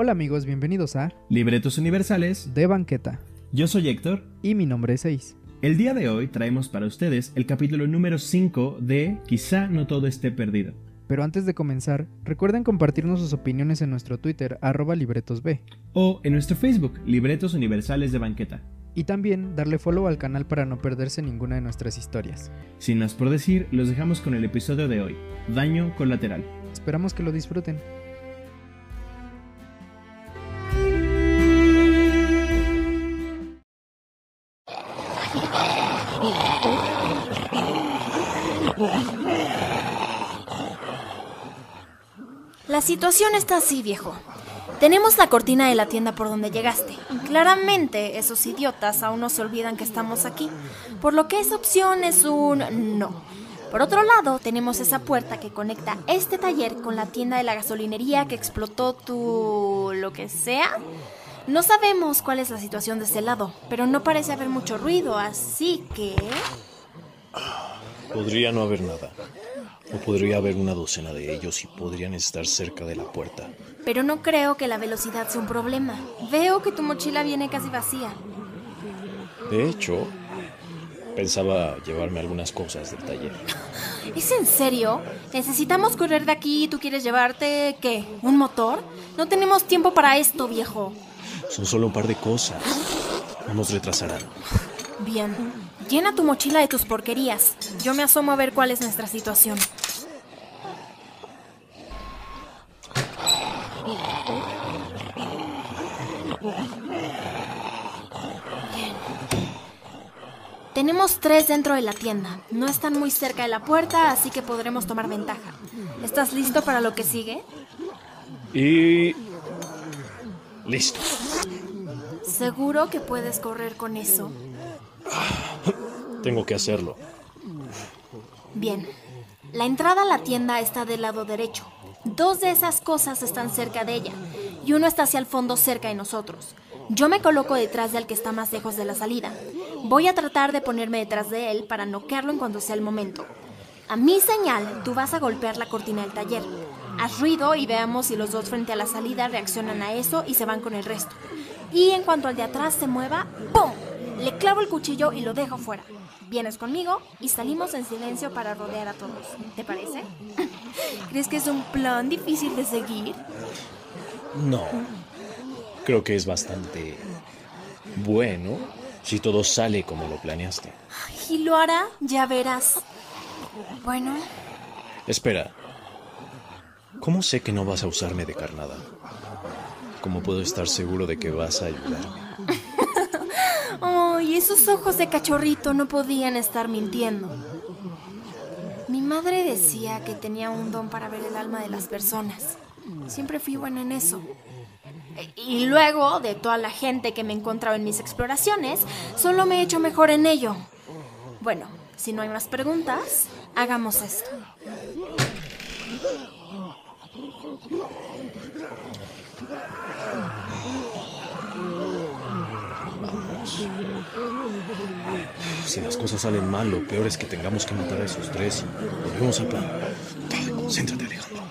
Hola amigos, bienvenidos a Libretos Universales. De Banqueta. Yo soy Héctor. Y mi nombre es Seis. El día de hoy traemos para ustedes el capítulo número 5 de Quizá no todo esté perdido. Pero antes de comenzar, recuerden compartirnos sus opiniones en nuestro Twitter, arroba libretosb. O en nuestro Facebook, Libretos Universales de Banqueta. Y también darle follow al canal para no perderse ninguna de nuestras historias. Sin más por decir, los dejamos con el episodio de hoy, Daño Colateral. Esperamos que lo disfruten. La situación está así, viejo. Tenemos la cortina de la tienda por donde llegaste. Claramente, esos idiotas aún no se olvidan que estamos aquí, por lo que esa opción es un no. Por otro lado, tenemos esa puerta que conecta este taller con la tienda de la gasolinería que explotó tu... lo que sea. No sabemos cuál es la situación de ese lado, pero no parece haber mucho ruido, así que... Podría no haber nada. O podría haber una docena de ellos y podrían estar cerca de la puerta. Pero no creo que la velocidad sea un problema. Veo que tu mochila viene casi vacía. De hecho, pensaba llevarme algunas cosas del taller. ¿Es en serio? ¿Necesitamos correr de aquí y tú quieres llevarte, qué? ¿Un motor? No tenemos tiempo para esto, viejo. Son solo un par de cosas. No nos retrasarán. Bien. Llena tu mochila de tus porquerías. Yo me asomo a ver cuál es nuestra situación. Bien. Tenemos tres dentro de la tienda. No están muy cerca de la puerta, así que podremos tomar ventaja. ¿Estás listo para lo que sigue? Y... Listo. ¿Seguro que puedes correr con eso? Tengo que hacerlo. Bien. La entrada a la tienda está del lado derecho. Dos de esas cosas están cerca de ella y uno está hacia el fondo cerca de nosotros. Yo me coloco detrás del que está más lejos de la salida. Voy a tratar de ponerme detrás de él para noquearlo en cuanto sea el momento. A mi señal, tú vas a golpear la cortina del taller. Haz ruido y veamos si los dos frente a la salida reaccionan a eso y se van con el resto. Y en cuanto al de atrás se mueva, ¡pum! Le clavo el cuchillo y lo dejo fuera. Vienes conmigo y salimos en silencio para rodear a todos. ¿Te parece? ¿Crees que es un plan difícil de seguir? No. Creo que es bastante bueno si todo sale como lo planeaste. Y lo hará, ya verás. Bueno, Espera. ¿Cómo sé que no vas a usarme de carnada? ¿Cómo puedo estar seguro de que vas a ayudarme? Ay, esos ojos de cachorrito no podían estar mintiendo. Mi madre decía que tenía un don para ver el alma de las personas. Siempre fui buena en eso. Y luego, de toda la gente que me encontraba en mis exploraciones, solo me he hecho mejor en ello. Bueno, si no hay más preguntas, hagamos esto. Si las cosas salen mal, lo peor es que tengamos que matar a esos tres y volvemos al plan. Concéntrate, Alejandro.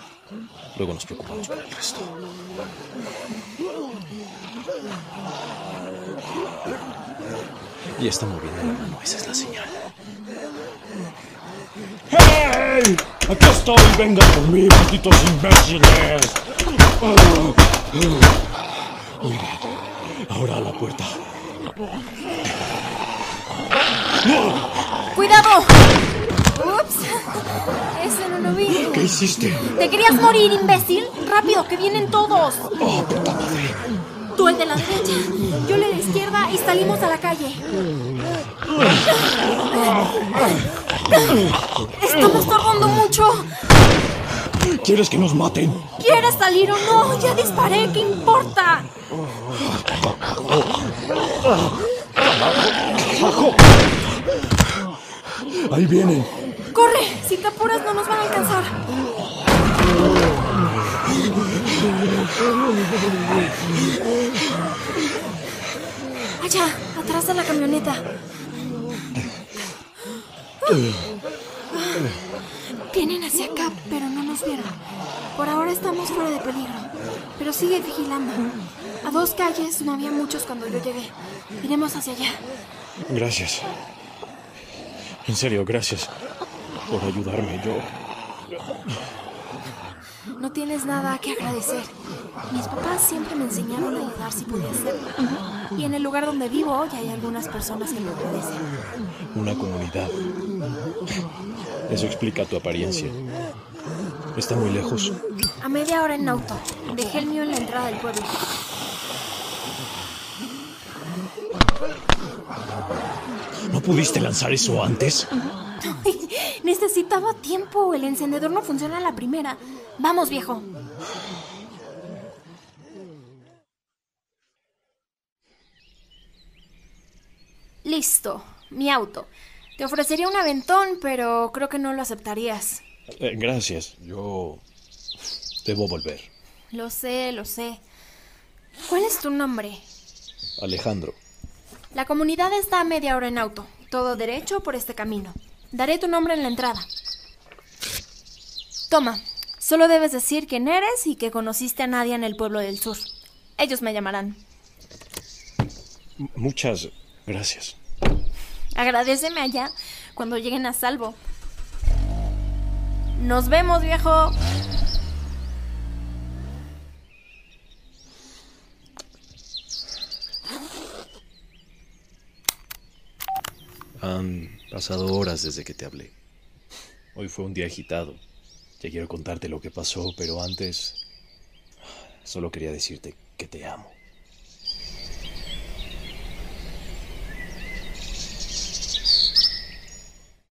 Luego nos preocupamos por el resto. Y está moviendo la mano, esa es la señal. ¡Hey! ¡Aquí estoy! ¡Vengan por mí, malditos imbéciles! Ahora a la puerta. ¡Cuidado! ¡Ups! Ese no lo vi. ¿Qué hiciste? ¿Te querías morir, imbécil? ¡Rápido, que vienen todos! ¡Oh, puta madre! Tú el de la derecha, yo el de la izquierda y salimos a la calle. Estamos tardando mucho. ¿Quieres que nos maten? ¿Quieres salir o no? Ya disparé, ¿qué importa? Ahí vienen. Corre, si te apuras no nos van a alcanzar. Allá, atrás de la camioneta. Vienen hacia acá, pero no nos vieron. Por ahora estamos fuera de peligro, pero sigue vigilando. A dos calles no había muchos cuando yo llegué. Iremos hacia allá. Gracias. En serio, gracias por ayudarme. Yo... No tienes nada que agradecer. Mis papás siempre me enseñaron a ayudar si podía hacerlo. Y en el lugar donde vivo ya hay algunas personas que me agradecen. Una comunidad. Eso explica tu apariencia. ¿Está muy lejos? A media hora en auto. Dejé el mío en la entrada del pueblo. ¿No pudiste lanzar eso antes? Necesitaba tiempo. El encendedor no funciona a la primera. Vamos, viejo. Listo, mi auto. Te ofrecería un aventón, pero creo que no lo aceptarías. Eh, gracias. Yo... Debo volver. Lo sé, lo sé. ¿Cuál es tu nombre? Alejandro. La comunidad está a media hora en auto. Todo derecho por este camino. Daré tu nombre en la entrada. Toma, solo debes decir quién eres y que conociste a nadie en el pueblo del sur. Ellos me llamarán. M- muchas gracias. Agradeceme allá cuando lleguen a salvo. Nos vemos, viejo. Han pasado horas desde que te hablé. Hoy fue un día agitado. Ya quiero contarte lo que pasó, pero antes... Solo quería decirte que te amo.